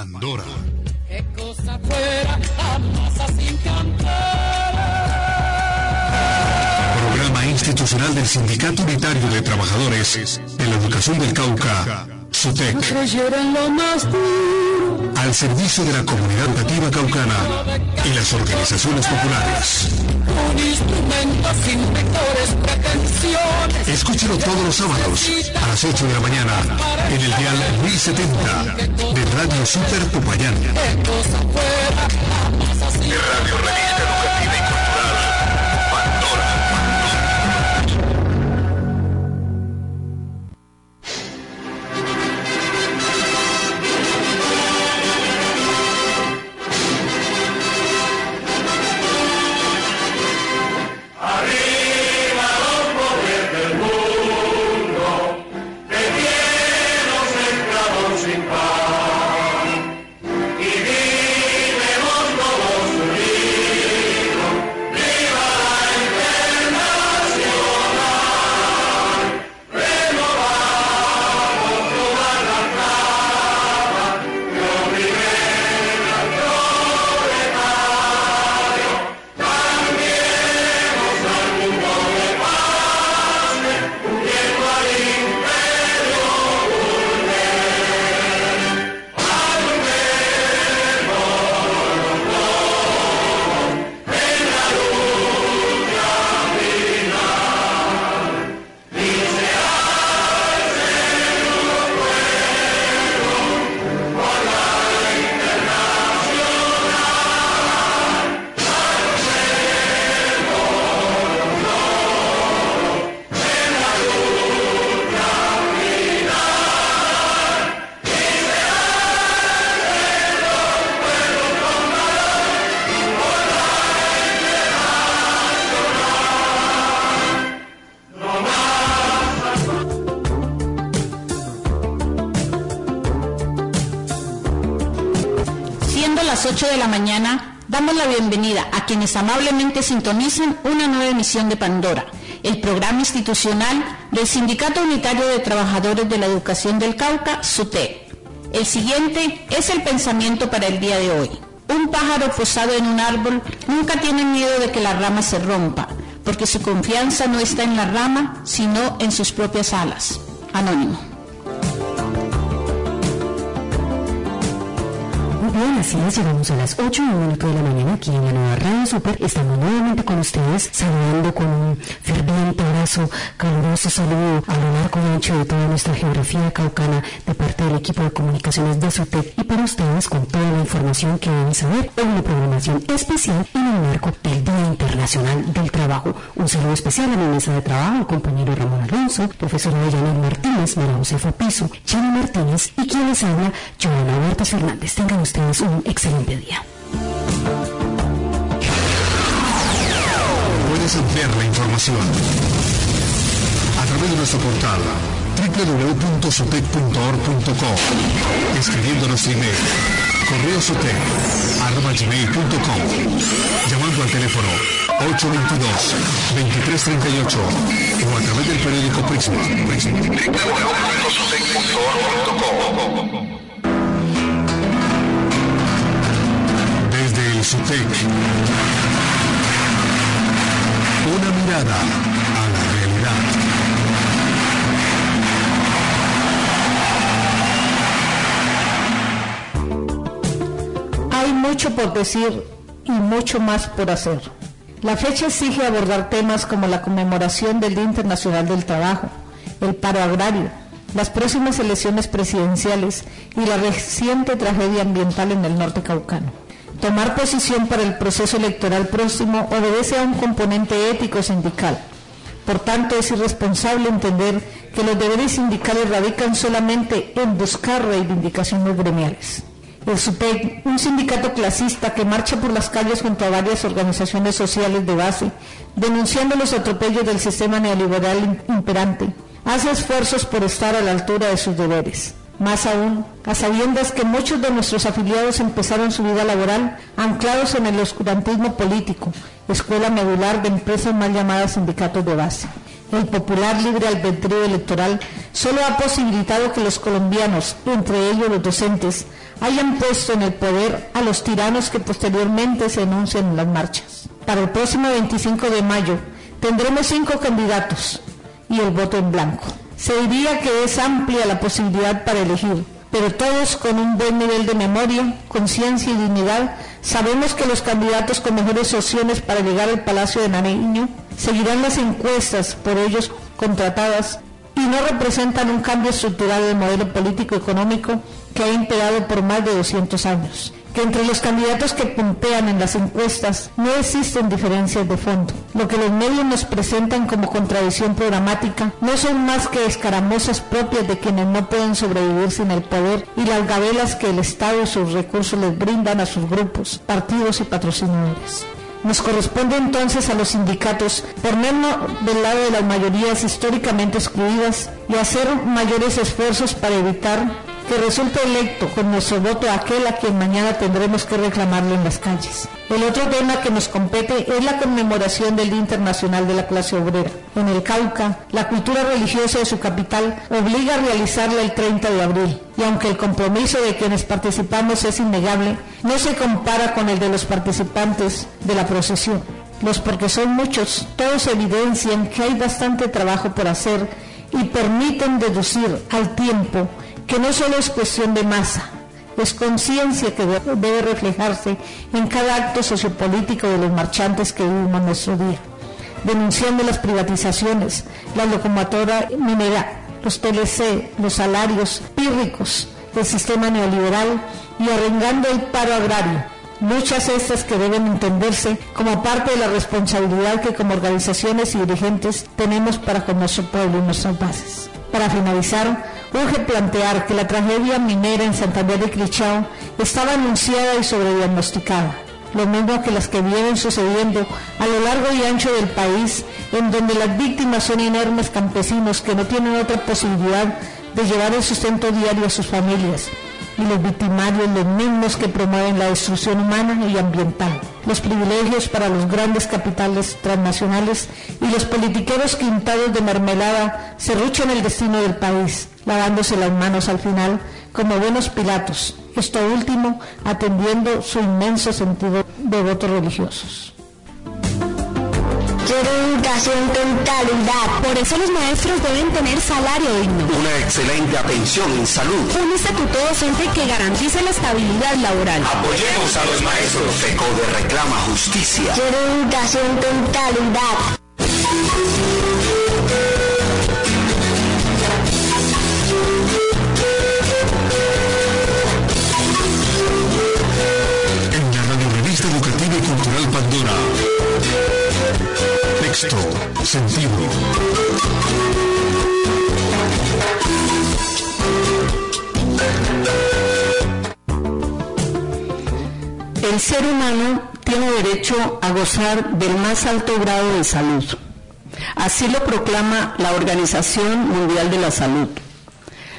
Andorra. Qué cosa fuera la masa sin Programa institucional del Sindicato Unitario de Trabajadores de la Educación del Cauca, SUTEC, Creyeron lo más duro. al servicio de la comunidad educativa caucana y las organizaciones populares. Un instrumento sin mejores pretensiones. Escúchelo todos los sábados a las 8 de la mañana en el dial 1070 de Radio Super Popayán. De Radio Revista Educativa quienes amablemente sintonizan una nueva emisión de Pandora, el programa institucional del Sindicato Unitario de Trabajadores de la Educación del Cauca, SUTE. El siguiente es el pensamiento para el día de hoy. Un pájaro posado en un árbol nunca tiene miedo de que la rama se rompa, porque su confianza no está en la rama, sino en sus propias alas. Anónimo. Bien, así es, llegamos a las 8 y de la mañana aquí en la nueva Radio Super. Estamos nuevamente con ustedes, saludando con un ferviente abrazo, caluroso saludo a lo largo y ancho de toda nuestra geografía caucana de parte del equipo de comunicaciones de SUTEC y para ustedes con toda la información que deben saber en una programación especial en el marco del Día Internacional del Trabajo. Un saludo especial a mi mesa de trabajo, compañero Ramón Alonso, profesora Yanel Martínez, María Josefa Piso, Chani Martínez y quien les habla, Joana Huertas Fernández. Tengan ustedes un excelente día. Puedes ampliar la información a través de nuestro portal www.sotec.org.co escribiendo nuestro email correosotec.gmail.com llamando al teléfono 822-2338 o a través del periódico Prisma. Desde el SUTEC. Una mirada mucho por decir y mucho más por hacer. La fecha exige abordar temas como la conmemoración del Día Internacional del Trabajo, el paro agrario, las próximas elecciones presidenciales y la reciente tragedia ambiental en el norte caucano. Tomar posición para el proceso electoral próximo obedece a un componente ético sindical. Por tanto, es irresponsable entender que los deberes sindicales radican solamente en buscar reivindicaciones gremiales. El SUPEC, un sindicato clasista que marcha por las calles junto a varias organizaciones sociales de base, denunciando los atropellos del sistema neoliberal imperante, hace esfuerzos por estar a la altura de sus deberes. Más aún, a sabiendas que muchos de nuestros afiliados empezaron su vida laboral anclados en el oscurantismo político, escuela medular de empresas mal llamadas sindicatos de base. El popular libre albedrío electoral solo ha posibilitado que los colombianos, entre ellos los docentes, hayan puesto en el poder a los tiranos que posteriormente se enuncian en las marchas. Para el próximo 25 de mayo tendremos cinco candidatos y el voto en blanco. Se diría que es amplia la posibilidad para elegir, pero todos con un buen nivel de memoria, conciencia y dignidad sabemos que los candidatos con mejores opciones para llegar al Palacio de Nariño seguirán las encuestas por ellos contratadas y no representan un cambio estructural del modelo político económico que ha imperado por más de 200 años que entre los candidatos que puntean en las encuestas no existen diferencias de fondo. Lo que los medios nos presentan como contradicción programática no son más que escaramuzas propias de quienes no pueden sobrevivir sin el poder y las gabelas que el Estado y sus recursos les brindan a sus grupos, partidos y patrocinadores. Nos corresponde entonces a los sindicatos ponernos del lado de las mayorías históricamente excluidas y hacer mayores esfuerzos para evitar que resulte electo con nuestro voto aquel a quien mañana tendremos que reclamarlo en las calles. El otro tema que nos compete es la conmemoración del Día Internacional de la Clase Obrera. En el Cauca, la cultura religiosa de su capital obliga a realizarla el 30 de abril, y aunque el compromiso de quienes participamos es innegable, no se compara con el de los participantes de la procesión. Los porque son muchos, todos evidencian que hay bastante trabajo por hacer y permiten deducir al tiempo que no solo es cuestión de masa, es conciencia que debe reflejarse en cada acto sociopolítico de los marchantes que vivimos nuestro día, denunciando las privatizaciones, la locomotora minera, los TLC, los salarios pírricos del sistema neoliberal y arrengando el paro agrario. Muchas estas que deben entenderse como parte de la responsabilidad que como organizaciones y dirigentes tenemos para con nuestro pueblo y nuestras bases. Para finalizar, urge plantear que la tragedia minera en Santander de Crichao estaba anunciada y sobrediagnosticada, lo mismo que las que vienen sucediendo a lo largo y ancho del país, en donde las víctimas son inermes campesinos que no tienen otra posibilidad de llevar el sustento diario a sus familias y los victimarios los mismos que promueven la destrucción humana y ambiental, los privilegios para los grandes capitales transnacionales y los politiqueros quintados de mermelada serruchan el destino del país, lavándose las manos al final como buenos pilatos, esto último atendiendo su inmenso sentido de votos religiosos. Quiero educación con calidad. Por eso los maestros deben tener salario digno. Una excelente atención en salud. Un estatuto docente que garantice la estabilidad laboral. Apoyemos a los maestros. FECODE reclama justicia. Quiero educación con calidad. Sentido. El ser humano tiene derecho a gozar del más alto grado de salud. Así lo proclama la Organización Mundial de la Salud.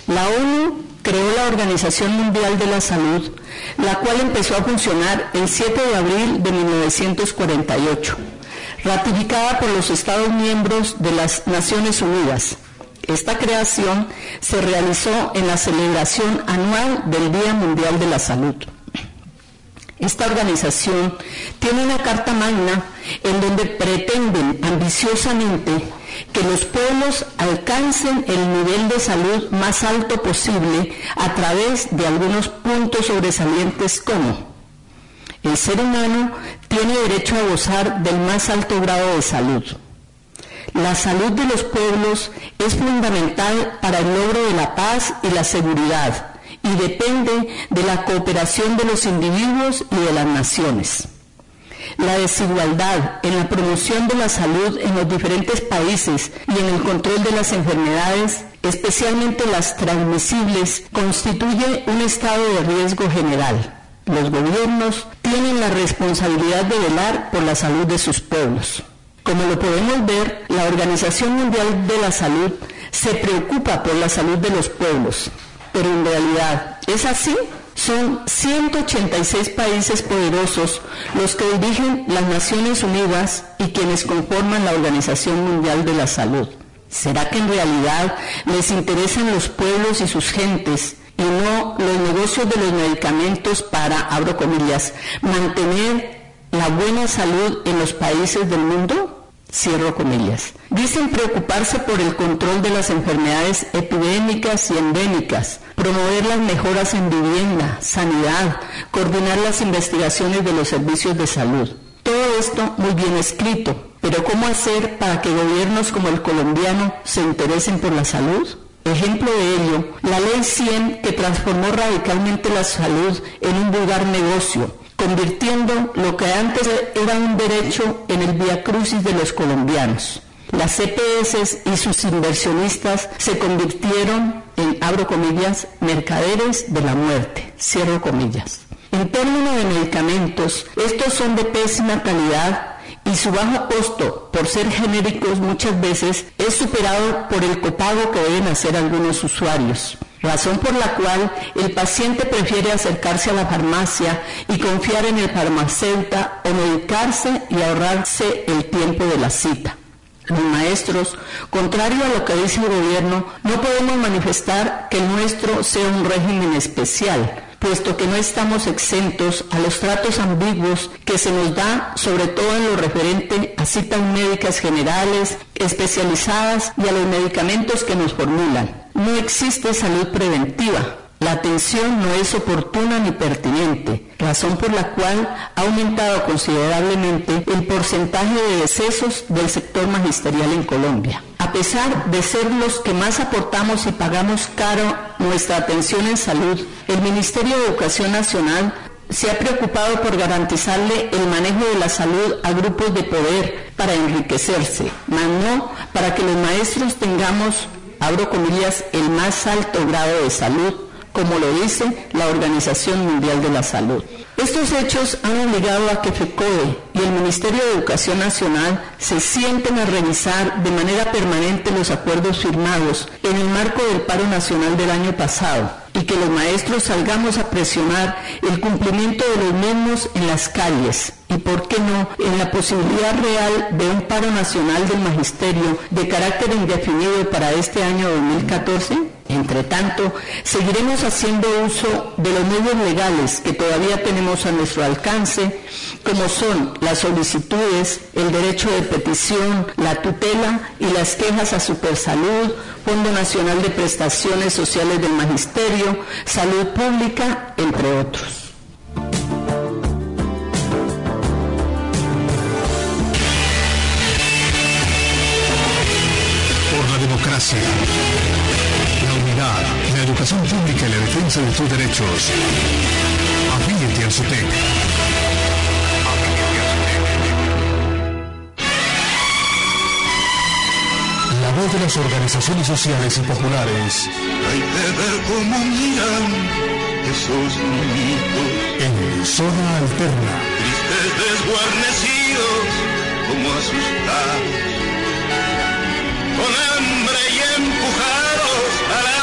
La ONU creó la Organización Mundial de la Salud, la cual empezó a funcionar el 7 de abril de 1948, ratificada por los Estados miembros de las Naciones Unidas. Esta creación se realizó en la celebración anual del Día Mundial de la Salud. Esta organización tiene una carta magna en donde pretenden ambiciosamente que los pueblos alcancen el nivel de salud más alto posible a través de algunos puntos sobresalientes como el ser humano tiene derecho a gozar del más alto grado de salud. La salud de los pueblos es fundamental para el logro de la paz y la seguridad y depende de la cooperación de los individuos y de las naciones. La desigualdad en la promoción de la salud en los diferentes países y en el control de las enfermedades especialmente las transmisibles, constituye un estado de riesgo general. Los gobiernos tienen la responsabilidad de velar por la salud de sus pueblos. Como lo podemos ver, la Organización Mundial de la Salud se preocupa por la salud de los pueblos, pero en realidad, ¿es así? Son 186 países poderosos los que dirigen las Naciones Unidas y quienes conforman la Organización Mundial de la Salud. ¿Será que en realidad les interesan los pueblos y sus gentes y no los negocios de los medicamentos para, abro comillas, mantener la buena salud en los países del mundo? Cierro comillas. Dicen preocuparse por el control de las enfermedades epidémicas y endémicas, promover las mejoras en vivienda, sanidad, coordinar las investigaciones de los servicios de salud. Todo esto muy bien escrito, pero ¿cómo hacer para que gobiernos como el colombiano se interesen por la salud? Ejemplo de ello, la Ley 100 que transformó radicalmente la salud en un vulgar negocio, convirtiendo lo que antes era un derecho en el vía crucis de los colombianos. Las CPS y sus inversionistas se convirtieron en, abro comillas, mercaderes de la muerte, cierro comillas. En términos de medicamentos, estos son de pésima calidad y su bajo costo, por ser genéricos muchas veces, es superado por el copago que deben hacer algunos usuarios razón por la cual el paciente prefiere acercarse a la farmacia y confiar en el farmacéutico o medicarse y ahorrarse el tiempo de la cita. Los maestros, contrario a lo que dice el gobierno, no podemos manifestar que el nuestro sea un régimen especial, puesto que no estamos exentos a los tratos ambiguos que se nos da, sobre todo en lo referente a citas médicas generales, especializadas y a los medicamentos que nos formulan no existe salud preventiva. La atención no es oportuna ni pertinente, razón por la cual ha aumentado considerablemente el porcentaje de decesos del sector magisterial en Colombia. A pesar de ser los que más aportamos y pagamos caro nuestra atención en salud, el Ministerio de Educación Nacional se ha preocupado por garantizarle el manejo de la salud a grupos de poder para enriquecerse, mas no para que los maestros tengamos abro comillas, el más alto grado de salud, como lo dice la Organización Mundial de la Salud. Estos hechos han obligado a que FECODE y el Ministerio de Educación Nacional se sienten a revisar de manera permanente los acuerdos firmados en el marco del paro nacional del año pasado y que los maestros salgamos a presionar el cumplimiento de los mismos en las calles y, por qué no, en la posibilidad real de un paro nacional del magisterio de carácter indefinido para este año 2014? Entre tanto, seguiremos haciendo uso de los medios legales que todavía tenemos a nuestro alcance, como son las solicitudes, el derecho de petición, la tutela y las quejas a Supersalud, Fondo Nacional de Prestaciones Sociales del Magisterio, Salud Pública, entre otros. Democracia la educación pública y la defensa de tus derechos. Afíliate al SUTEC. La voz de las organizaciones sociales y populares. Hay que ver cómo miran esos niñitos. En zona alterna. Tristes desguarnecidos, como asustados. Con hambre y empujados a la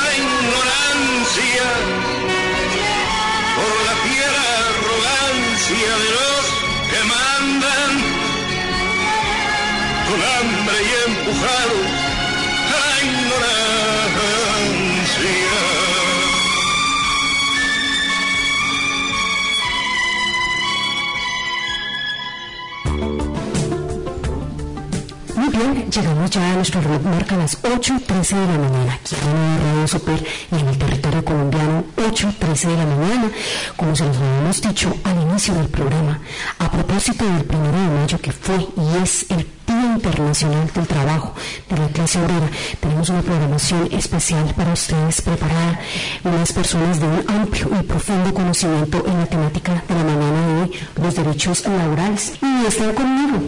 por la fiera arrogancia de los que mandan, con hambre y empujado a la ignorancia. Bien, llegamos ya a nuestro reloj, marca las 8.13 de la mañana, aquí en Radio Super y en el territorio colombiano, 8.13 de la mañana, como se los habíamos dicho al inicio del programa, a propósito del primero de mayo que fue y es el Internacional del Trabajo de la clase obrera. Tenemos una programación especial para ustedes preparada, unas personas de un amplio y profundo conocimiento en la temática de la mañana de los derechos laborales. Y están conmigo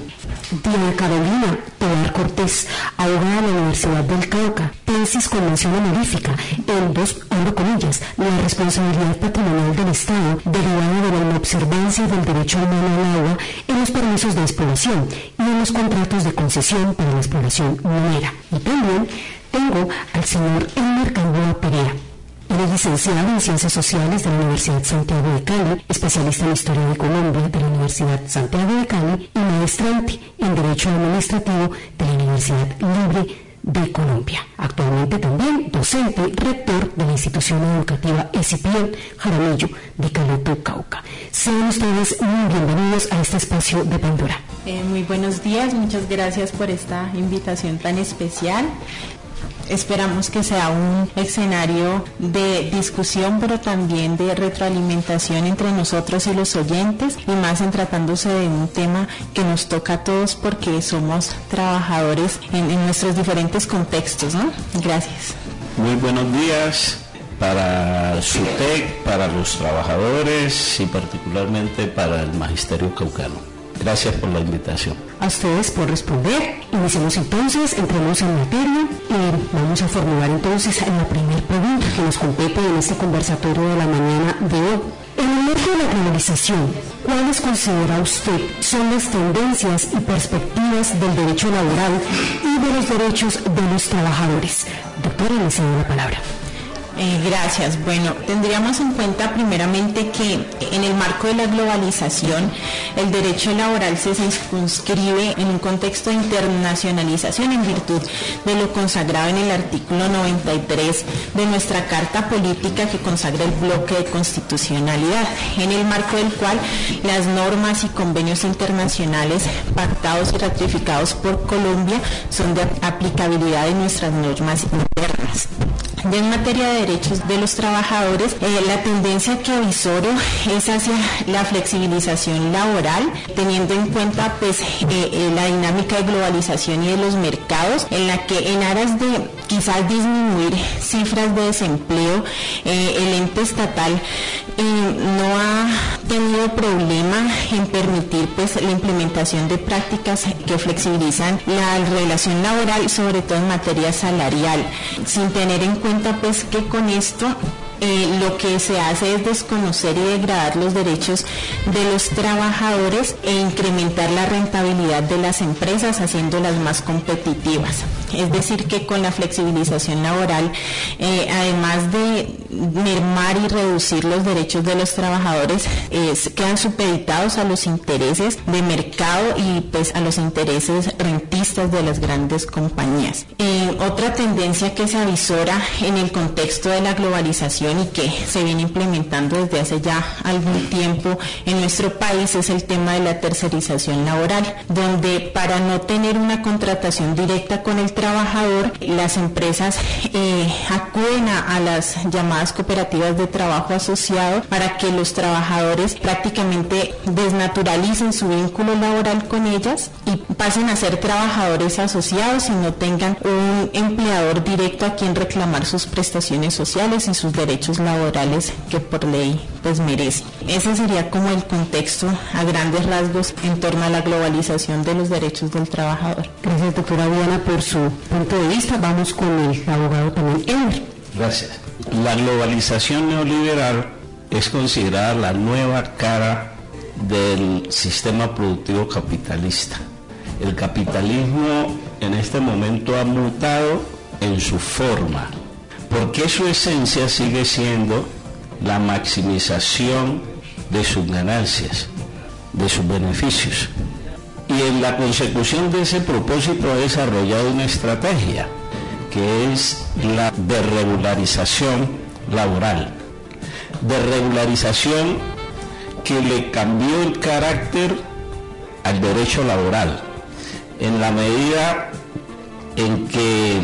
Diana Carolina Tobar Cortés, abogada de la Universidad del Cauca, tesis con mención honorífica en dos, abro comillas, la responsabilidad patrimonial del Estado derivada de la inobservancia del derecho humano al agua en los permisos de exploración y en los contratos de concesión para la exploración minera. Y también tengo al señor Elmer Gamboa Perea, él es licenciado en Ciencias Sociales de la Universidad Santiago de Cali, especialista en Historia de Colombia de la Universidad Santiago de Cali y maestrante en Derecho Administrativo de la Universidad Libre de Colombia. Actualmente también docente, rector de la institución educativa Escipión Jaramillo de Caloto, Cauca. Sean ustedes muy bienvenidos a este espacio de Pandora. Eh, muy buenos días, muchas gracias por esta invitación tan especial. Esperamos que sea un escenario de discusión, pero también de retroalimentación entre nosotros y los oyentes, y más en tratándose de un tema que nos toca a todos porque somos trabajadores en, nuestros diferentes contextos. ¿no? Gracias. Muy buenos días para SUTEC, para los trabajadores y particularmente para el Magisterio Caucano. Gracias por la invitación. A ustedes por responder. Iniciamos entonces, entremos en materia y vamos a formular entonces la primera pregunta que nos compete en este conversatorio de la mañana de hoy. En el marco de la globalización, ¿cuáles considera usted son las tendencias y perspectivas del derecho laboral y de los derechos de los trabajadores? Doctora, le cedo la palabra. Eh, gracias. Bueno, tendríamos en cuenta primeramente que en el marco de la globalización el derecho laboral se circunscribe en un contexto de internacionalización en virtud de lo consagrado en el artículo 93 de nuestra Carta Política que consagra el bloque de constitucionalidad, en el marco del cual las normas y convenios internacionales pactados y ratificados por Colombia son de aplicabilidad de nuestras normas internas. en materia de derechos de los trabajadores, eh, la tendencia que avisoro es hacia la flexibilización laboral, teniendo en cuenta pues eh, eh, la dinámica de globalización y de los mercados, en la que en aras de quizás disminuir cifras de desempleo, el ente estatal no ha tenido problema en permitir pues la implementación de prácticas que flexibilizan la relación laboral, sobre todo en materia salarial, sin tener en cuenta pues que con esto eh, lo que se hace es desconocer y degradar los derechos de los trabajadores e incrementar la rentabilidad de las empresas haciéndolas más competitivas. Es decir, que con la flexibilización laboral, eh, además de mermar y reducir los derechos de los trabajadores, quedan supeditados a los intereses de mercado y pues a los intereses rentistas de las grandes compañías. Eh, otra tendencia que se avisora en el contexto de la globalización y que se viene implementando desde hace ya algún tiempo en nuestro país es el tema de la tercerización laboral, donde para no tener una contratación directa con el trabajador, las empresas eh, acuden a, las llamadas cooperativas de trabajo asociado para que los trabajadores prácticamente desnaturalicen su vínculo laboral con ellas y pasen a ser trabajadores asociados y no tengan un empleador directo a quien reclamar sus prestaciones sociales y sus derechos laborales que por ley pues merece. Ese sería como el contexto a grandes rasgos en torno a la globalización de los derechos del trabajador. Gracias doctora Diana por su punto de vista. Vamos con el abogado también, Elmer. Gracias. La globalización neoliberal es considerada la nueva cara del sistema productivo capitalista. El capitalismo en este momento ha mutado en su forma, porque su esencia sigue siendo la maximización de sus ganancias, de sus beneficios. Y en la consecución de ese propósito ha desarrollado una estrategia que es la desregularización laboral. Desregularización que le cambió el carácter al derecho laboral, en la medida en que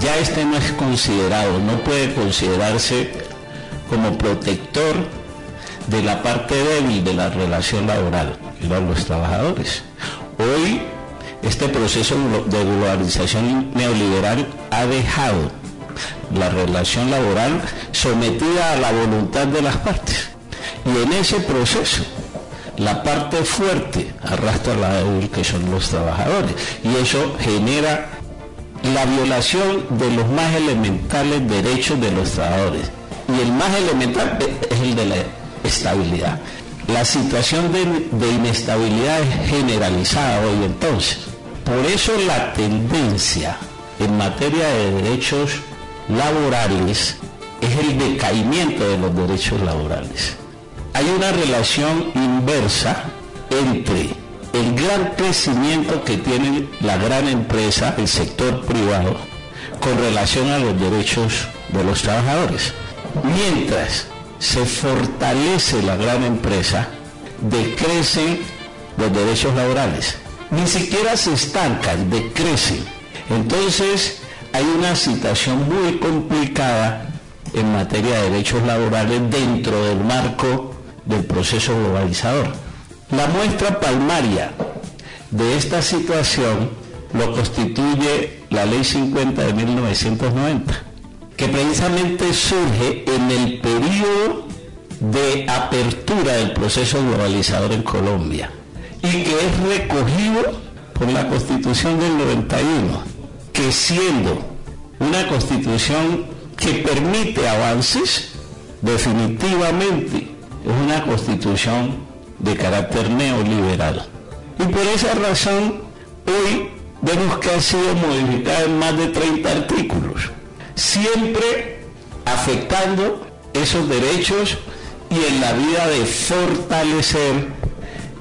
ya este no es considerado, no puede considerarse como protector de la parte débil de la relación laboral, que eran los trabajadores. Hoy este proceso de globalización neoliberal ha dejado la relación laboral sometida a la voluntad de las partes. Y en ese proceso la parte fuerte arrastra la débil que son los trabajadores y eso genera la violación de los más elementales derechos de los trabajadores y el más elemental es el de la estabilidad. La situación de, inestabilidad es generalizada hoy entonces. Por eso la tendencia en materia de derechos laborales es el decaimiento de los derechos laborales. Hay una relación inversa entre el gran crecimiento que tiene la gran empresa, el sector privado, con relación a los derechos de los trabajadores. Mientras se fortalece la gran empresa, decrecen los derechos laborales. Ni siquiera se estancan, decrecen. Entonces hay una situación muy complicada en materia de derechos laborales dentro del marco del proceso globalizador. La muestra palmaria de esta situación lo constituye la Ley 50 de 1990, que precisamente surge en el periodo de apertura del proceso globalizador en Colombia y que es recogido por la Constitución del 91, que siendo una constitución que permite avances, definitivamente es una constitución de carácter neoliberal. Y por esa razón, hoy vemos que ha sido modificada en más de 30 artículos, siempre afectando esos derechos y en la vida de fortalecer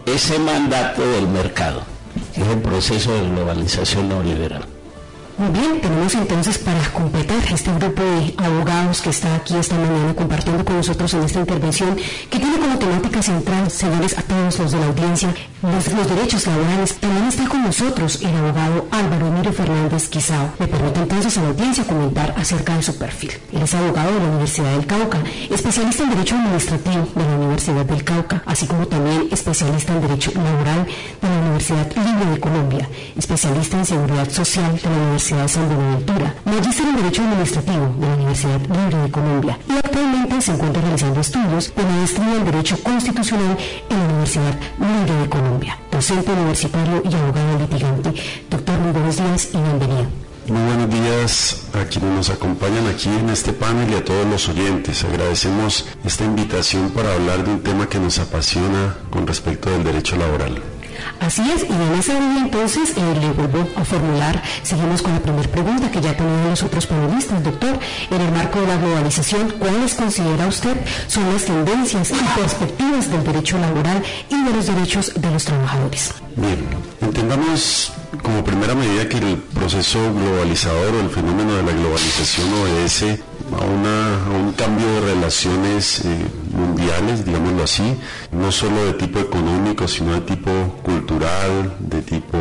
ese mandato del mercado, que es el proceso de globalización neoliberal. Muy bien, tenemos entonces para completar este grupo de abogados que está aquí esta mañana compartiendo con nosotros en esta intervención, que tiene como temática central, señores, a todos los de la audiencia, los, derechos laborales. También está con nosotros el abogado Álvaro Emilio Fernández Quizao. Me permite entonces a la audiencia comentar acerca de su perfil. Él es abogado de la Universidad del Cauca, especialista en Derecho Administrativo de la Universidad del Cauca, así como también especialista en Derecho Laboral de la Universidad Libre de Colombia, especialista en Seguridad Social de la Universidad Universidad San Buenaventura, magíster en Derecho Administrativo de la Universidad Libre de Colombia y actualmente se encuentra realizando estudios de maestría en Derecho Constitucional en la Universidad Libre de Colombia, docente universitario y abogado litigante. Doctor, muy buenos días y bienvenido. Muy buenos días a quienes nos acompañan aquí en este panel y a todos los oyentes. Agradecemos esta invitación para hablar de un tema que nos apasiona con respecto del derecho laboral. Así es, y en esa línea entonces eh, le vuelvo a formular, seguimos con la primera pregunta que ya tenían los otros panelistas, doctor, en el marco de la globalización, ¿cuáles considera usted son las tendencias y perspectivas del derecho laboral y de los derechos de los trabajadores? Bien, entendamos como primera medida que el proceso globalizador o el fenómeno de la globalización obedece a, una, un cambio de relaciones eh, mundiales, digámoslo así, no solo de tipo económico, sino de tipo cultural, de tipo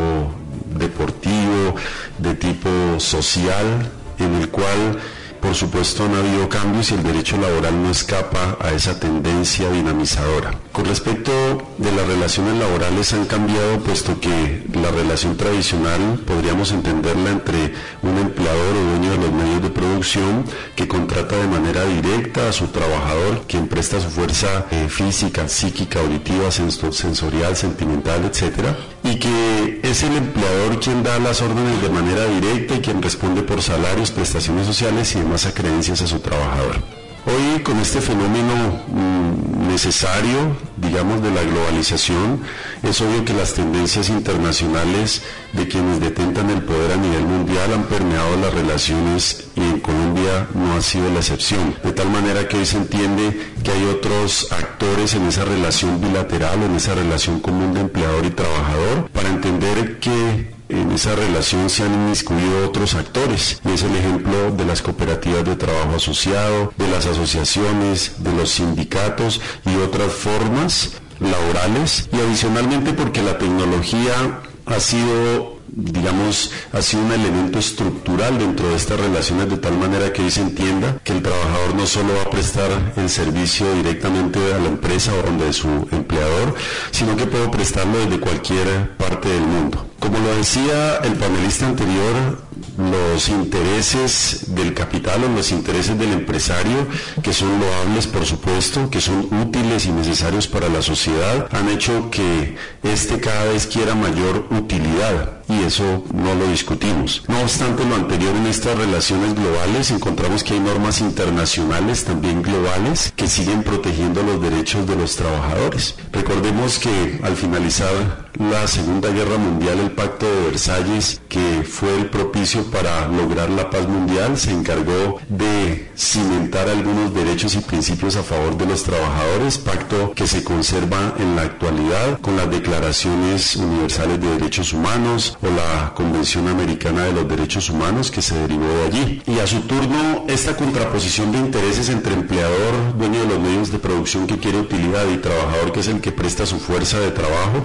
deportivo, de tipo social, en el cual por supuesto han habido cambios y el derecho laboral no escapa a esa tendencia dinamizadora. Con respecto de las relaciones laborales han cambiado puesto que la relación tradicional podríamos entenderla entre un empleador o dueño de los medios de producción que contrata de manera directa a su trabajador, quien presta su fuerza eh, física, psíquica, auditiva, sensorial, sentimental, etc. Y que es el empleador quien da las órdenes de manera directa y quien responde por salarios, prestaciones sociales y más a creencias a su trabajador. Hoy con este fenómeno mm, necesario, digamos, de la globalización, es obvio que las tendencias internacionales de quienes detentan el poder a nivel mundial han permeado las relaciones y en Colombia no ha sido la excepción. De tal manera que hoy se entiende que hay otros actores en esa relación bilateral, en esa relación común de empleador y trabajador, para entender que en esa relación se han inmiscuido otros actores y es el ejemplo de las cooperativas de trabajo asociado, de las asociaciones, de los sindicatos y otras formas laborales y adicionalmente porque la tecnología ha sido digamos, ha sido un elemento estructural dentro de estas relaciones de tal manera que hoy se entienda que el trabajador no solo va a prestar el servicio directamente a la empresa o donde su empleador, sino que puede prestarlo desde cualquier parte del mundo. Como lo decía el panelista anterior, los intereses del capital o los intereses del empresario, que son loables por supuesto, que son útiles y necesarios para la sociedad, han hecho que este cada vez quiera mayor utilidad y eso no lo discutimos. No obstante lo anterior en estas relaciones globales encontramos que hay normas internacionales también globales que siguen protegiendo los derechos de los trabajadores. Recordemos que al finalizar la Segunda Guerra Mundial el Pacto de Versalles, que fue el propicio para lograr la paz mundial, se encargó de cimentar algunos derechos y principios a favor de los trabajadores, pacto que se conserva en la actualidad con las declaraciones universales de derechos humanos, o la Convención Americana de los Derechos Humanos que se derivó de allí. Y a su turno, esta contraposición de intereses entre empleador, dueño de los medios de producción que quiere utilidad y trabajador que es el que presta su fuerza de trabajo,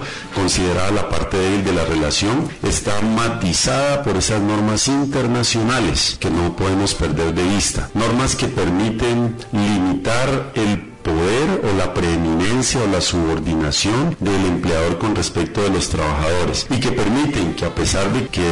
la parte débil de la relación, está matizada por esas normas internacionales que no podemos perder de vista. Normas que permiten limitar el poder o la preeminencia o la subordinación del empleador con respecto de los trabajadores y que permiten que a pesar de que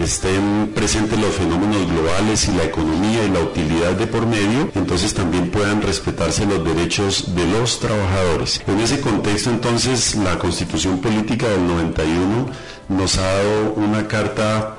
estén presentes los fenómenos globales y la economía y la utilidad de por medio, entonces también puedan respetarse los derechos de los trabajadores. En ese contexto entonces la Constitución Política del 91 nos ha dado una carta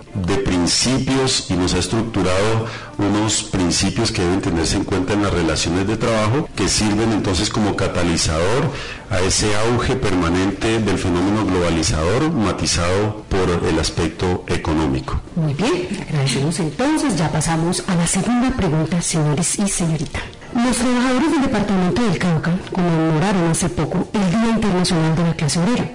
principios y nos ha estructurado unos principios que deben tenerse en cuenta en las relaciones de trabajo que sirven entonces como catalizador a ese auge permanente del fenómeno globalizador matizado por el aspecto económico. Muy bien, agradecemos entonces. Ya pasamos a la segunda pregunta, señores y señorita. Los trabajadores del departamento del Cauca conmemoraron hace poco el Día Internacional de la Clase Obrera.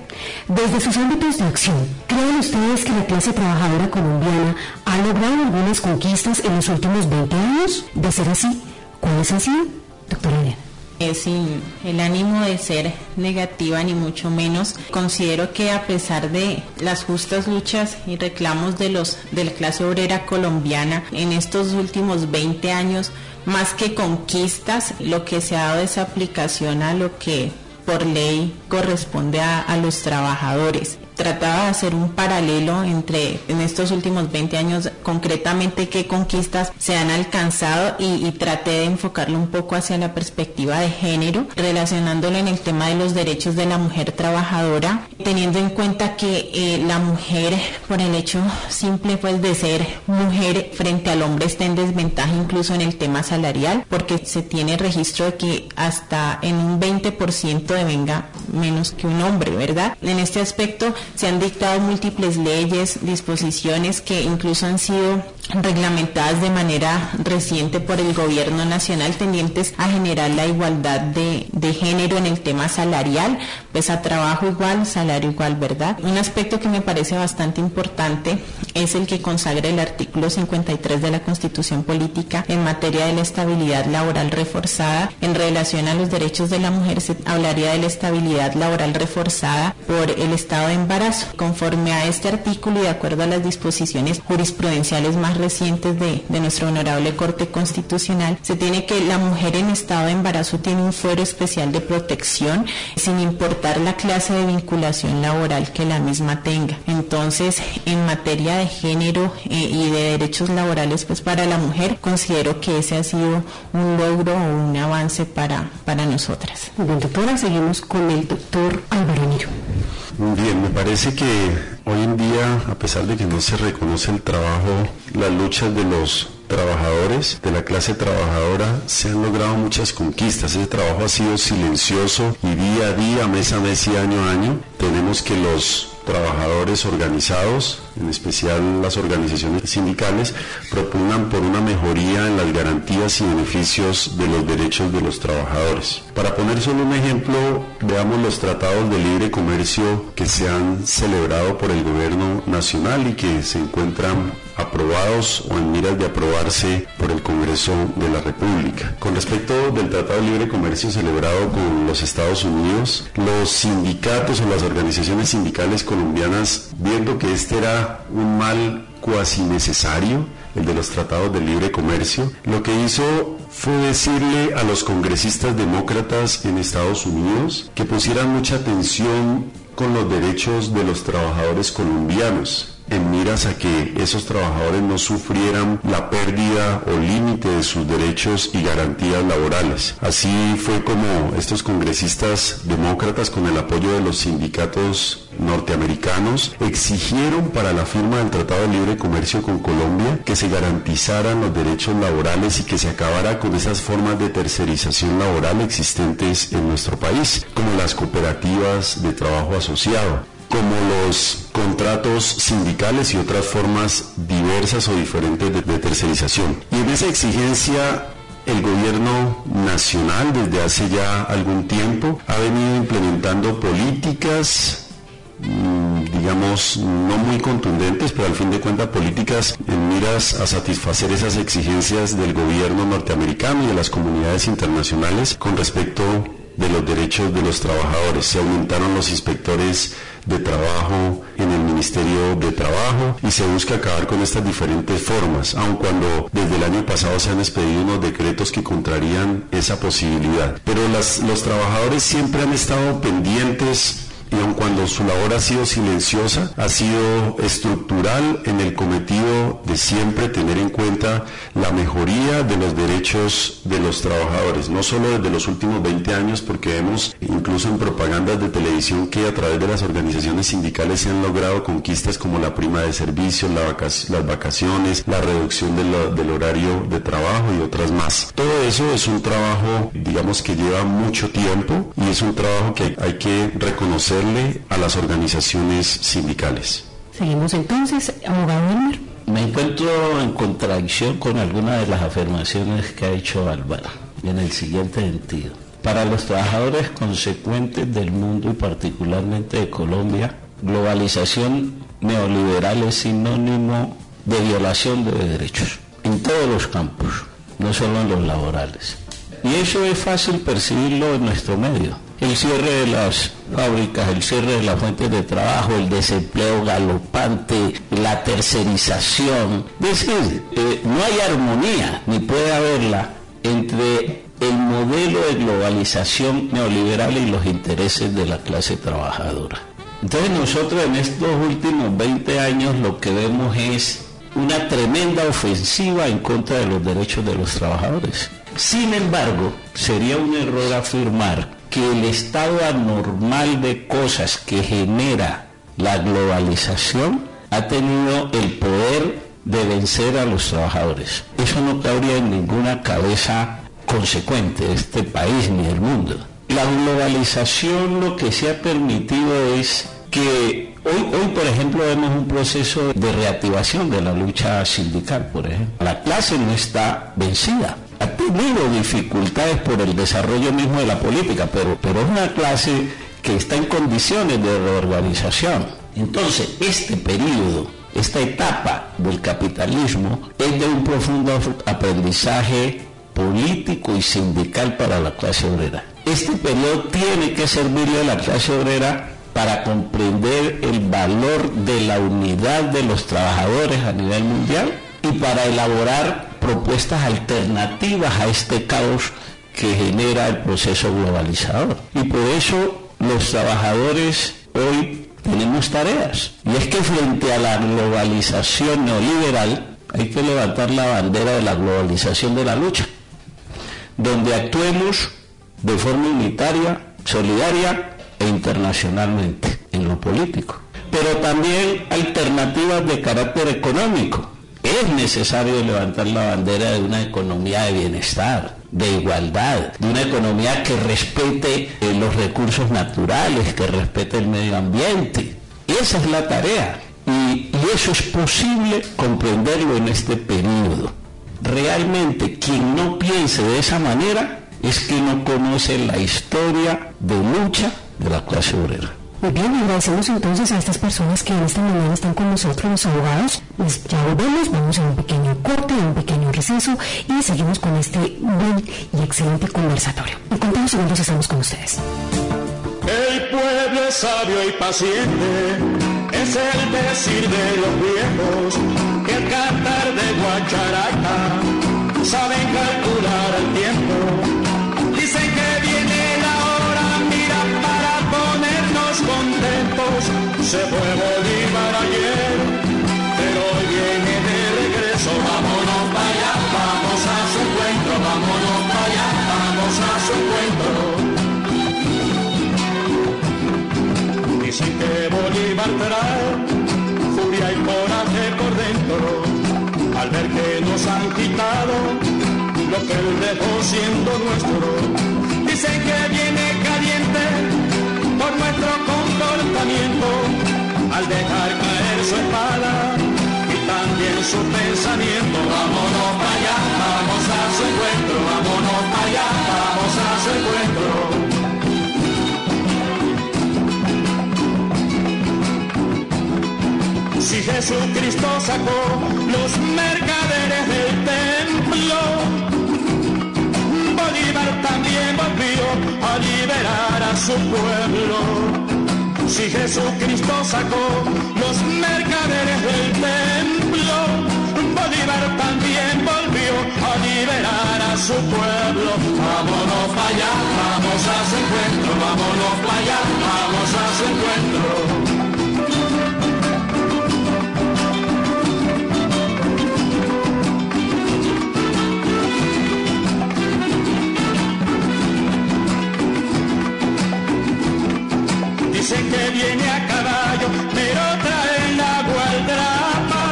Desde sus ámbitos de acción, ¿creen ustedes que la clase trabajadora colombiana ha logrado algunas conquistas en los últimos 20 años? De ser así, ¿cuáles han sido? Doctora Elena sin el ánimo de ser negativa ni mucho menos, considero que a pesar de las justas luchas y reclamos de los de la clase obrera colombiana en estos últimos 20 años, más que conquistas, lo que se ha dado es aplicación a lo que por ley corresponde a, a los trabajadores trataba de hacer un paralelo entre en estos últimos 20 años concretamente qué conquistas se han alcanzado y, traté de enfocarlo un poco hacia la perspectiva de género, relacionándolo en el tema de los derechos de la mujer trabajadora, teniendo en cuenta que eh, la mujer, por el hecho simple pues de ser mujer frente al hombre, está en desventaja incluso en el tema salarial, porque se tiene registro de que hasta en un 20% devenga menos que un hombre, ¿verdad? En este aspecto se han dictado múltiples leyes, disposiciones que incluso han sido reglamentadas de manera reciente por el gobierno nacional tendientes a generar la igualdad de, género en el tema salarial, pues a trabajo igual, salario igual, ¿verdad? Un aspecto que me parece bastante importante es el que consagra el artículo 53 de la Constitución Política en materia de la estabilidad laboral reforzada. En relación a los derechos de la mujer se hablaría de la estabilidad laboral reforzada por el estado de embarazo. Conforme a este artículo y de acuerdo a las disposiciones jurisprudenciales más recientes de, nuestro honorable Corte Constitucional, se tiene que la mujer en estado de embarazo tiene un fuero especial de protección sin importar la clase de vinculación laboral que la misma tenga. Entonces, en materia de género eh, y de derechos laborales, pues para la mujer, considero que ese ha sido un logro o un avance para, para nosotras. Bueno, doctora, seguimos con el doctor Álvaro Bien, me parece que hoy en día, a pesar de que no se reconoce el trabajo, las luchas de los trabajadores, de la clase trabajadora, se han logrado muchas conquistas. Ese trabajo ha sido silencioso y día a día, mes a mes y año a año, tenemos que los trabajadores organizados, en especial las organizaciones sindicales, propugnan por una mejoría en las garantías y beneficios de los derechos de los trabajadores. Para poner solo un ejemplo, veamos los tratados de libre comercio que se han celebrado por el gobierno nacional y que se encuentran aprobados o en miras de aprobarse por el Congreso de la República. Con respecto del Tratado de Libre Comercio celebrado con los Estados Unidos, los sindicatos o las organizaciones sindicales colombianas, viendo que este era un mal cuasi necesario, el de los tratados de libre comercio, lo que hizo fue decirle a los congresistas demócratas en Estados Unidos que pusieran mucha atención con los derechos de los trabajadores colombianos en miras a que esos trabajadores no sufrieran la pérdida o límite de sus derechos y garantías laborales. Así fue como estos congresistas demócratas, con el apoyo de los sindicatos norteamericanos, exigieron para la firma del Tratado de Libre Comercio con Colombia que se garantizaran los derechos laborales y que se acabara con esas formas de tercerización laboral existentes en nuestro país, como las cooperativas de trabajo asociado como los contratos sindicales y otras formas diversas o diferentes de, tercerización. Y en esa exigencia el gobierno nacional desde hace ya algún tiempo ha venido implementando políticas mm, digamos, no muy contundentes, pero al fin de cuentas políticas en miras a satisfacer esas exigencias del gobierno norteamericano y de las comunidades internacionales con respecto de los derechos de los trabajadores. Se aumentaron los inspectores de trabajo en el Ministerio de Trabajo y se busca acabar con estas diferentes formas, aun cuando desde el año pasado se han expedido unos decretos que contrarían esa posibilidad. Pero los trabajadores siempre han estado pendientes y aun cuando su labor ha sido silenciosa, ha sido estructural en el cometido de siempre tener en cuenta la mejoría de los derechos de los trabajadores, no solo desde los últimos 20 años, porque vemos incluso en propagandas de televisión que a través de las organizaciones sindicales se han logrado conquistas como la prima de servicios, las vacaciones, la reducción del horario de trabajo y otras más. Todo eso es un trabajo, digamos, que lleva mucho tiempo y es un trabajo que hay que reconocer a las organizaciones sindicales. Seguimos entonces, abogado Elmer. Me encuentro en contradicción con algunas de las afirmaciones que ha hecho Álvaro, en el siguiente sentido. Para los trabajadores consecuentes del mundo y particularmente de Colombia, globalización neoliberal es sinónimo de violación de derechos en todos los campos, no solo en los laborales. Y eso es fácil percibirlo en nuestro medio el cierre de las fábricas, el cierre de las fuentes de trabajo, el desempleo galopante, la tercerización. Es decir, eh, no hay armonía, ni puede haberla, entre el modelo de globalización neoliberal y los intereses de la clase trabajadora. Entonces nosotros en estos últimos 20 años lo que vemos es una tremenda ofensiva en contra de los derechos de los trabajadores. Sin embargo, sería un error afirmar que el estado anormal de cosas que genera la globalización ha tenido el poder de vencer a los trabajadores. Eso no cabría en ninguna cabeza consecuente de este país ni del mundo. La globalización lo que se ha permitido es que hoy, hoy, por ejemplo, vemos un proceso de reactivación de la lucha sindical, por ejemplo. La clase no está vencida ha tenido dificultades por el desarrollo mismo de la política, pero, pero es una clase que está en condiciones de reorganización. Entonces, este periodo, esta etapa del capitalismo es de un profundo aprendizaje político y sindical para la clase obrera. Este periodo tiene que servirle a la clase obrera para comprender el valor de la unidad de los trabajadores a nivel mundial y para elaborar propuestas alternativas a este caos que genera el proceso globalizador. Y por eso los trabajadores hoy tenemos tareas. Y es que frente a la globalización neoliberal hay que levantar la bandera de la globalización de la lucha, donde actuemos de forma unitaria, solidaria e internacionalmente en lo político. Pero también alternativas de carácter económico es necesario levantar la bandera de una economía de bienestar, de igualdad, de una economía que respete eh, los recursos naturales, que respete el medio ambiente. Esa es la tarea y, eso es posible comprenderlo en este periodo. Realmente quien no piense de esa manera es que no conoce la historia de lucha de la clase obrera. Muy bien, agradecemos entonces a estas personas que en esta mañana están con nosotros, los abogados. Pues ya volvemos, vamos a un pequeño corte, a un pequeño receso y seguimos con este buen y excelente conversatorio. En cuántos segundos estamos con ustedes. El pueblo es sabio y paciente, es el decir de los viejos, que el cantar de guacharaca saben calcular el tiempo. se fue Bolívar ayer, pero hoy viene de regreso. Vámonos para allá, vamos a su encuentro, vámonos para vamos a su encuentro. Dicen que Bolívar trae furia y coraje por dentro, al ver que nos han quitado lo que él dejó siendo nuestro. Dicen que viene nuestro comportamiento al dejar caer su espada y también su pensamiento. Vámonos para allá, vamos a su encuentro, vámonos para allá, vamos a su encuentro. Si Jesucristo sacó los mercaderes del templo, a liberar a su pueblo. Si Jesucristo sacó los mercaderes del templo, Bolívar también volvió a liberar a su pueblo. Vámonos para allá, vamos a su encuentro, vámonos para allá, vamos a su encuentro. Viene a caballo, pero trae la gualdrapa.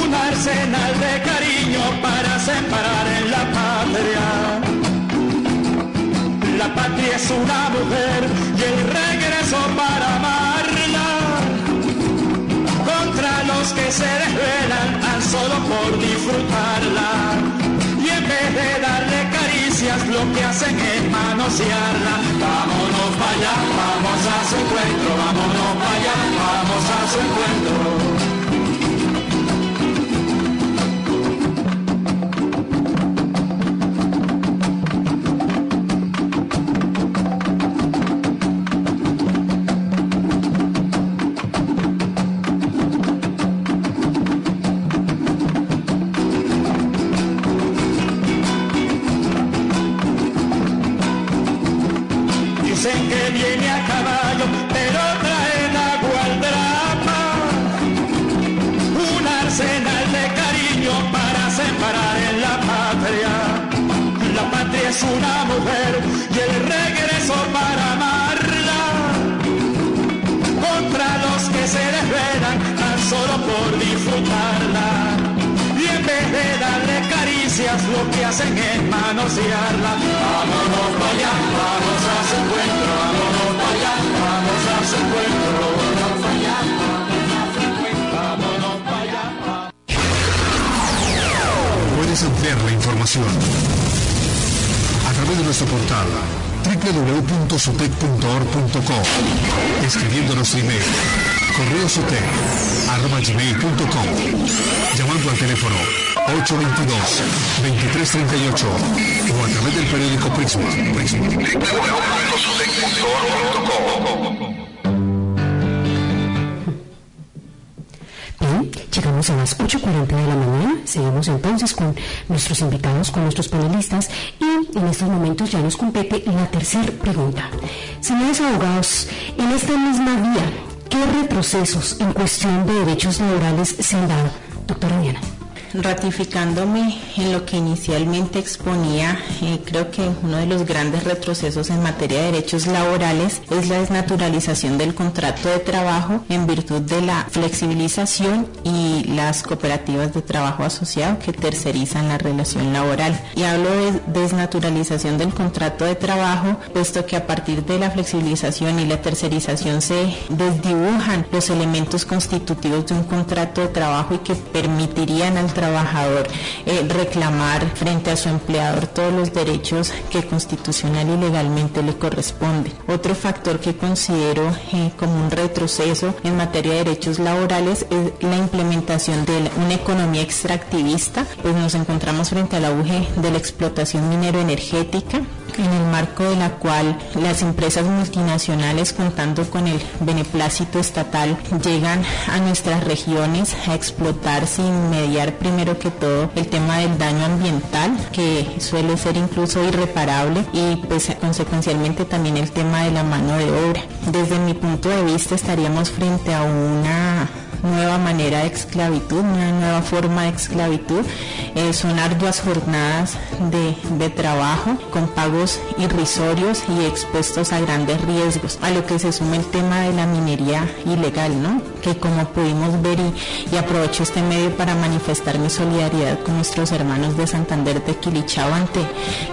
Un arsenal de cariño para separar en la patria. La patria es una mujer y el regreso para amarla. Contra los que se desvelan tan solo por disfrutarla. Lo que hacen es manosearla. Vámonos para allá, vamos a su encuentro, vámonos para allá, vamos a su encuentro. Lo que hacen es manosearla. Vámonos para allá, vamos a su encuentro, vámonos para allá, vamos a su encuentro. Allá, vámonos para allá. Puedes ampliar la información a través de nuestro portal www.sotec.org.co escribiendo nuestro email correosotec.com llamando al teléfono 822-2338 o a través del periódico Prisma. Prisma. Bien, llegamos a las 8.40 de la mañana. Seguimos entonces con nuestros invitados, con nuestros panelistas y en estos momentos ya nos compete la tercera pregunta. Señores abogados, en esta misma vía, ¿qué retrocesos en cuestión de derechos laborales se han dado? Doctora Diana. Ratificándome en lo que inicialmente exponía, eh, creo que uno de los grandes retrocesos en materia de derechos laborales es la desnaturalización del contrato de trabajo en virtud de la flexibilización y las cooperativas de trabajo asociado que tercerizan la relación laboral. Y hablo de desnaturalización del contrato de trabajo, puesto que a partir de la flexibilización y la tercerización se desdibujan los elementos constitutivos de un contrato de trabajo y que permitirían al trabajador eh, reclamar frente a su empleador todos los derechos que constitucional y legalmente le corresponden. Otro factor que considero eh, como un retroceso en materia de derechos laborales es la implementación de una economía extractivista, pues nos encontramos frente al auge de la explotación minero-energética, en el marco de la cual las empresas multinacionales, contando con el beneplácito estatal, llegan a nuestras regiones a explotar sin mediar primero que todo el tema del daño ambiental, que suele ser incluso irreparable, y pues consecuencialmente también el tema de la mano de obra. Desde mi punto de vista estaríamos frente a una nueva manera de esclavitud, una nueva forma de esclavitud. Eh, son arduas jornadas de, de trabajo con pago pagos irrisorios y expuestos a grandes riesgos, a lo que se suma el tema de la minería ilegal, ¿no? Que como pudimos ver y, aprovecho este medio para manifestar mi solidaridad con nuestros hermanos de Santander de Quilichao ante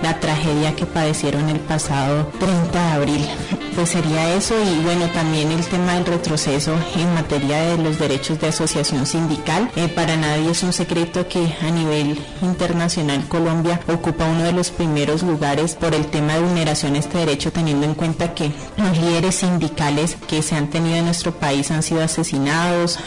la tragedia que padecieron el pasado 30 de abril. Pues sería eso y bueno, también el tema del retroceso en materia de los derechos de asociación sindical. Eh, para nadie es un secreto que a nivel internacional Colombia ocupa uno de los primeros lugares por el tema de vulneración de este derecho, teniendo en cuenta que los líderes sindicales que se han tenido en nuestro país han sido asesinados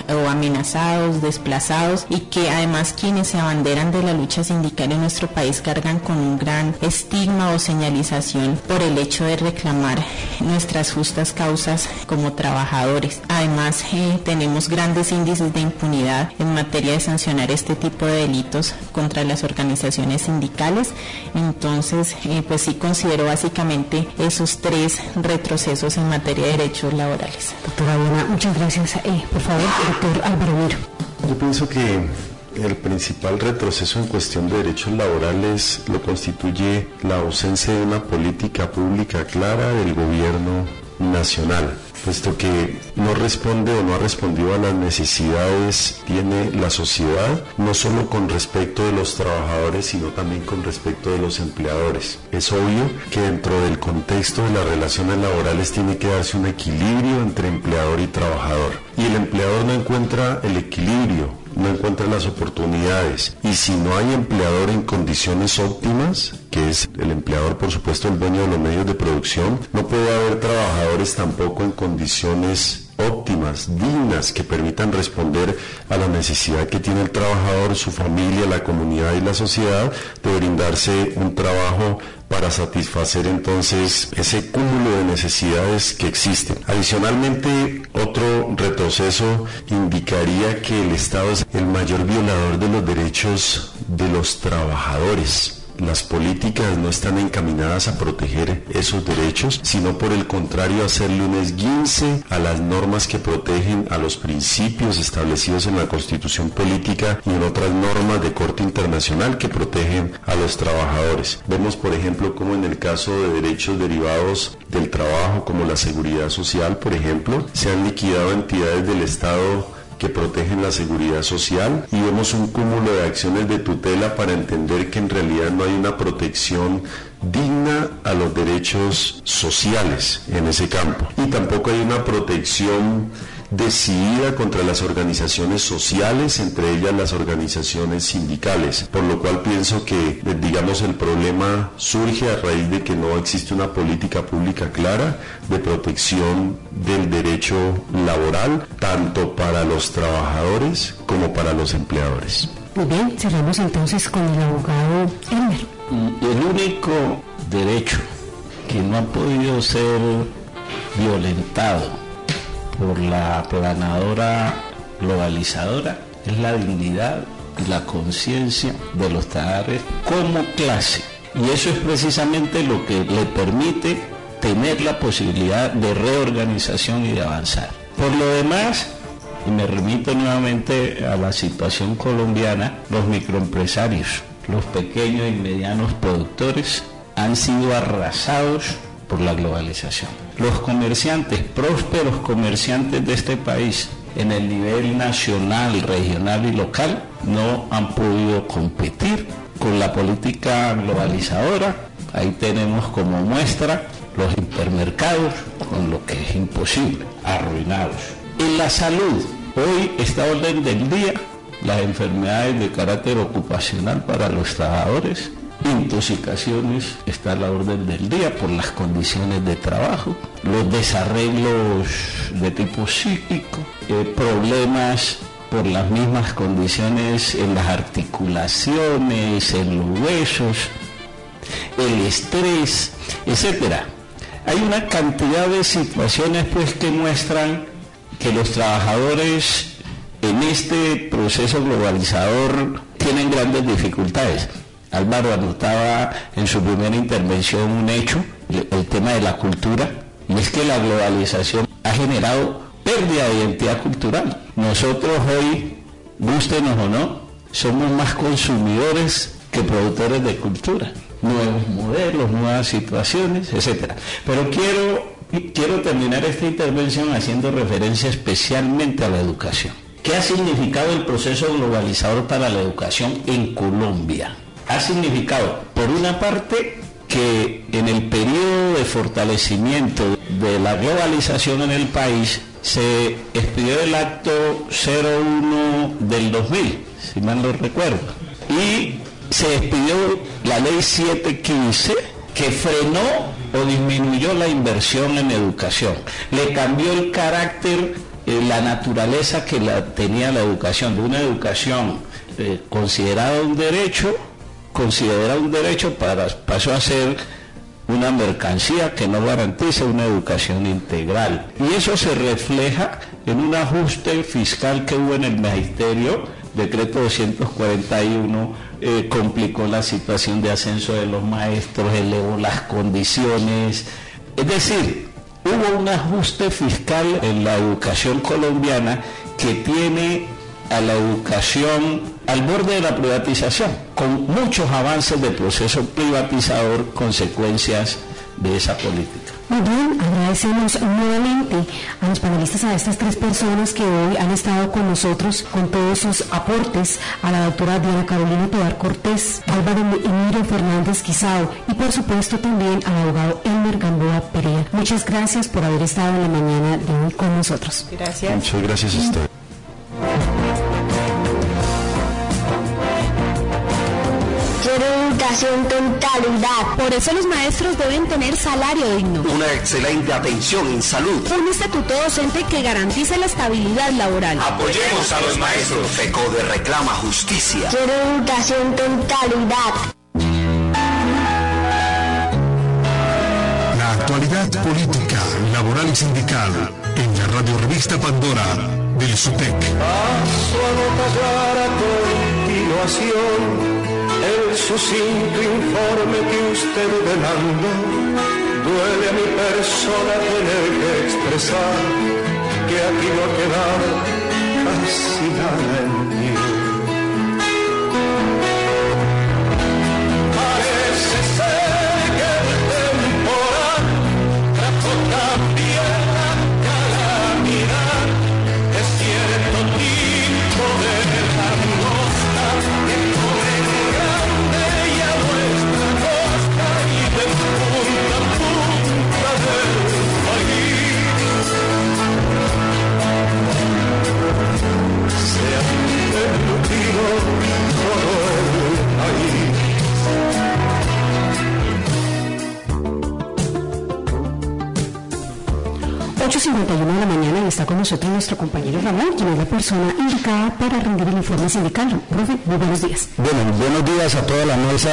o amenazados, desplazados y que además quienes se abanderan de la lucha sindical en nuestro país cargan con un gran estigma o señalización por el hecho de reclamar nuestras justas causas como trabajadores. Además, eh, tenemos grandes índices de impunidad en materia de sancionar este tipo de delitos contra las organizaciones sindicales. Entonces, eh, pues sí considero básicamente esos tres retrocesos en materia de derechos laborales. Doctora Buena, muchas gracias. Eh, por favor, doctor Álvaro. Yo pienso que el principal retroceso en cuestión de derechos laborales lo constituye la ausencia de una política pública clara del gobierno nacional puesto que no responde o no ha respondido a las necesidades tiene la sociedad, no solo con respecto de los trabajadores, sino también con respecto de los empleadores. Es obvio que dentro del contexto de las relaciones laborales tiene que darse un equilibrio entre empleador y trabajador. Y el empleador no encuentra el equilibrio no encuentra las oportunidades. Y si no hay empleador en condiciones óptimas, que es el empleador por supuesto el dueño de los medios de producción, no puede haber trabajadores tampoco en condiciones óptimas, dignas, que permitan responder a la necesidad que tiene el trabajador, su familia, la comunidad y la sociedad de brindarse un trabajo para satisfacer entonces ese cúmulo de necesidades que existen. Adicionalmente, otro retroceso indicaría que el Estado es el mayor violador de los derechos de los trabajadores las políticas no están encaminadas a proteger esos derechos, sino por el contrario hacerle un esguince a las normas que protegen a los principios establecidos en la Constitución política y en otras normas de corte internacional que protegen a los trabajadores. Vemos, por ejemplo, como en el caso de derechos derivados del trabajo, como la seguridad social, por ejemplo, se han liquidado entidades del Estado que protegen la seguridad social y vemos un cúmulo de acciones de tutela para entender que en realidad no hay una protección digna a los derechos sociales en ese campo. Y tampoco hay una protección decidida contra las organizaciones sociales, entre ellas las organizaciones sindicales, por lo cual pienso que, digamos, el problema surge a raíz de que no existe una política pública clara de protección del derecho laboral, tanto para los trabajadores como para los empleadores. Muy bien, cerramos entonces con el abogado Elmer. El único derecho que no ha podido ser violentado por la planadora globalizadora es la dignidad y la conciencia de los trabajadores como clase. Y eso es precisamente lo que le permite tener la posibilidad de reorganización y de avanzar. Por lo demás, y me remito nuevamente a la situación colombiana, los microempresarios, los pequeños y medianos productores han sido arrasados por la globalización. Los comerciantes, prósperos comerciantes de este país, en el nivel nacional, regional y local, no han podido competir con la política globalizadora. Ahí tenemos como muestra los hipermercados, con lo que es imposible, arruinados. En la salud, hoy está orden del día las enfermedades de carácter ocupacional para los trabajadores intoxicaciones está a la orden del día por las condiciones de trabajo, los desarreglos de tipo psíquico, eh, problemas por las mismas condiciones en las articulaciones, en los huesos, el estrés, etc. Hay una cantidad de situaciones pues que muestran que los trabajadores en este proceso globalizador tienen grandes dificultades. Álvaro anotaba en su primera intervención un hecho, el tema de la cultura, y es que la globalización ha generado pérdida de identidad cultural. Nosotros hoy, gústenos o no, somos más consumidores que productores de cultura. nuevos modelos, nuevas situaciones, etc. Pero quiero, quiero terminar esta intervención haciendo referencia especialmente a la educación. ¿Qué ha significado el proceso globalizador para la educación en Colombia? Ha significado, por una parte, que en el periodo de fortalecimiento de la globalización en el país se expidió el acto 01 del 2000, si mal no recuerdo, y se expidió la ley 715 que frenó o disminuyó la inversión en educación, le cambió el carácter, eh, la naturaleza que tenía la educación, de una educación eh, considerada un derecho, considerada un derecho para, pasó a ser una mercancía que no garantiza una educación integral. Y eso se refleja en un ajuste fiscal que hubo en el magisterio, decreto 241 eh, complicó la situación de ascenso de los maestros, elevó las condiciones. Es decir, hubo un ajuste fiscal en la educación colombiana que tiene a la educación al borde de la privatización, con muchos avances del proceso privatizador, consecuencias de esa política. Muy bien, agradecemos nuevamente a los panelistas, a estas tres personas que hoy han estado con nosotros con todos sus aportes, a la doctora Diana Carolina Tobar Cortés, Álvaro Emilio Fernández Quizao y por supuesto también al abogado Elmer Gamboa Perea. Muchas gracias por haber estado en la mañana de hoy con nosotros. Gracias. Muchas gracias a usted. Educación con calidad. Por eso los maestros deben tener salario digno. Una excelente atención en salud. Un estatuto docente que garantice la estabilidad laboral. Apoyemos a los maestros. FECODE reclama justicia. Quiero educación con calidad. La actualidad política, laboral y sindical en la radio revista Pandora del SUTEC. Paso a continuación el sucinto informe que usted demanda. Duele a mi persona tener que expresar que aquí no ha quedado casi nada en mí. Nosotros nuestro compañero Ramón, quien es la persona indicada para rendir el informe sindical. Profe, muy buenos días. Bueno, buenos días a toda la mesa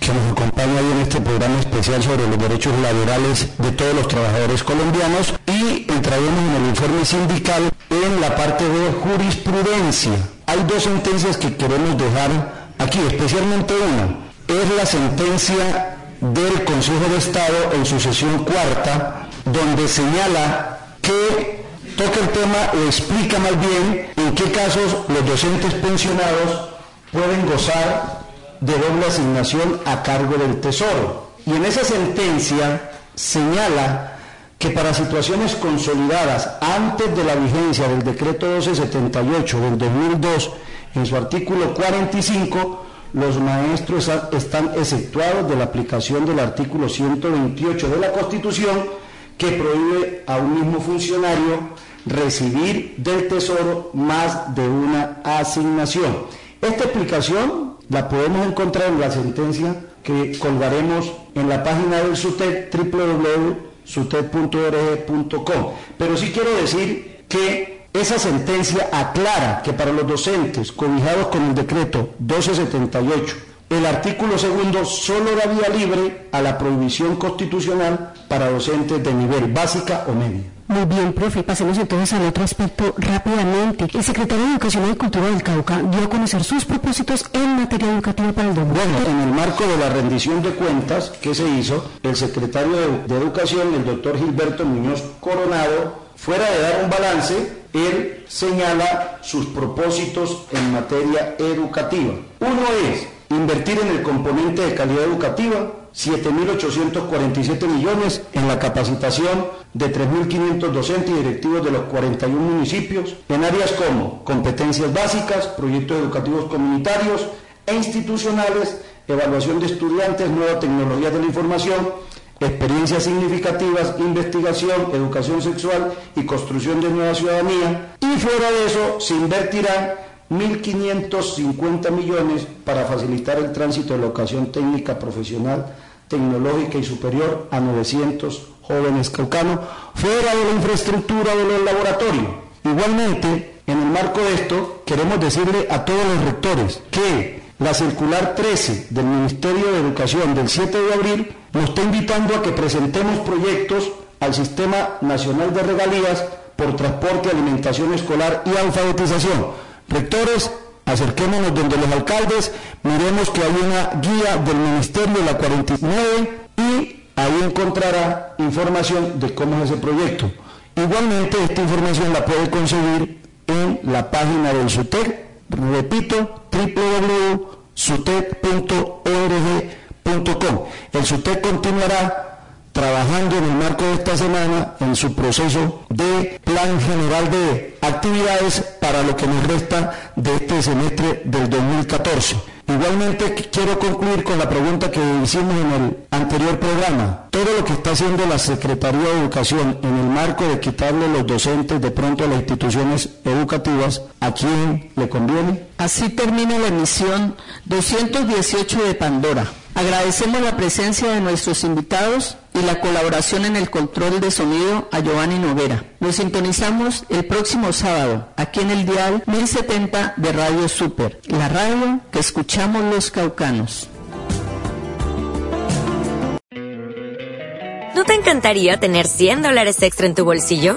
que nos acompaña hoy en este programa especial sobre los derechos laborales de todos los trabajadores colombianos y entraremos en el informe sindical en la parte de jurisprudencia. Hay dos sentencias que queremos dejar aquí, especialmente una. Es la sentencia del Consejo de Estado en su sesión cuarta, donde señala que toca el tema o explica más bien en qué casos los docentes pensionados pueden gozar de doble asignación a cargo del Tesoro. Y en esa sentencia señala que para situaciones consolidadas antes de la vigencia del decreto 1278 del 2002, en su artículo 45, los maestros están exceptuados de la aplicación del artículo 128 de la Constitución que prohíbe a un mismo funcionario recibir del Tesoro más de una asignación. Esta explicación la podemos encontrar en la sentencia que colgaremos en la página del SUTEC www.suted.org.com. Pero sí quiero decir que esa sentencia aclara que para los docentes cobijados con el decreto 1278 el artículo segundo solo da vía libre a la prohibición constitucional para docentes de nivel básica o media. Muy bien, profe. Pasemos entonces al otro aspecto rápidamente. El secretario de Educación y Cultura del Cauca dio a conocer sus propósitos en materia educativa para el 2020. Bueno, en el marco de la rendición de cuentas que se hizo, el secretario de, de Educación, el doctor Gilberto Muñoz Coronado, fuera de dar un balance, él señala sus propósitos en materia educativa. Uno es invertir en el componente de calidad educativa, 7.847 millones en la capacitación de 3.500 docentes y directivos de los 41 municipios, en áreas como competencias básicas, proyectos educativos comunitarios e institucionales, evaluación de estudiantes, nueva tecnología de la información, experiencias significativas, investigación, educación sexual y construcción de nueva ciudadanía. Y fuera de eso se invertirán 1.550 millones para facilitar el tránsito de la educación técnica profesional, tecnológica y superior a 900 jóvenes caucanos, fuera de la infraestructura de los laboratorios. Igualmente, en el marco de esto, queremos decirle a todos los rectores que la circular 13 del Ministerio de Educación del 7 de abril nos está invitando a que presentemos proyectos al Sistema Nacional de Regalías por transporte, alimentación escolar y alfabetización. Rectores, acerquémonos donde los alcaldes, miremos que hay una guía del Ministerio, la 49, y ahí encontrará información de cómo es ese proyecto. Igualmente, esta información la puede conseguir en la página del SUTEC, repito, www.sutec.org.com. El SUTEC continuará trabajando en el marco de esta semana en su proceso de plan general de actividades para lo que nos resta de este semestre del 2014. Igualmente quiero concluir con la pregunta que hicimos en el anterior programa. Todo lo que está haciendo la Secretaría de Educación en el marco de quitarle los docentes de pronto a las instituciones educativas, ¿a quién le conviene? Así termina la emisión 218 de Pandora. Agradecemos la presencia de nuestros invitados y la colaboración en el control de sonido a Giovanni Novera. Nos sintonizamos el próximo sábado aquí en el dial 1070 de Radio Super, la radio que escuchamos los caucanos. ¿No te encantaría tener 100 dólares extra en tu bolsillo?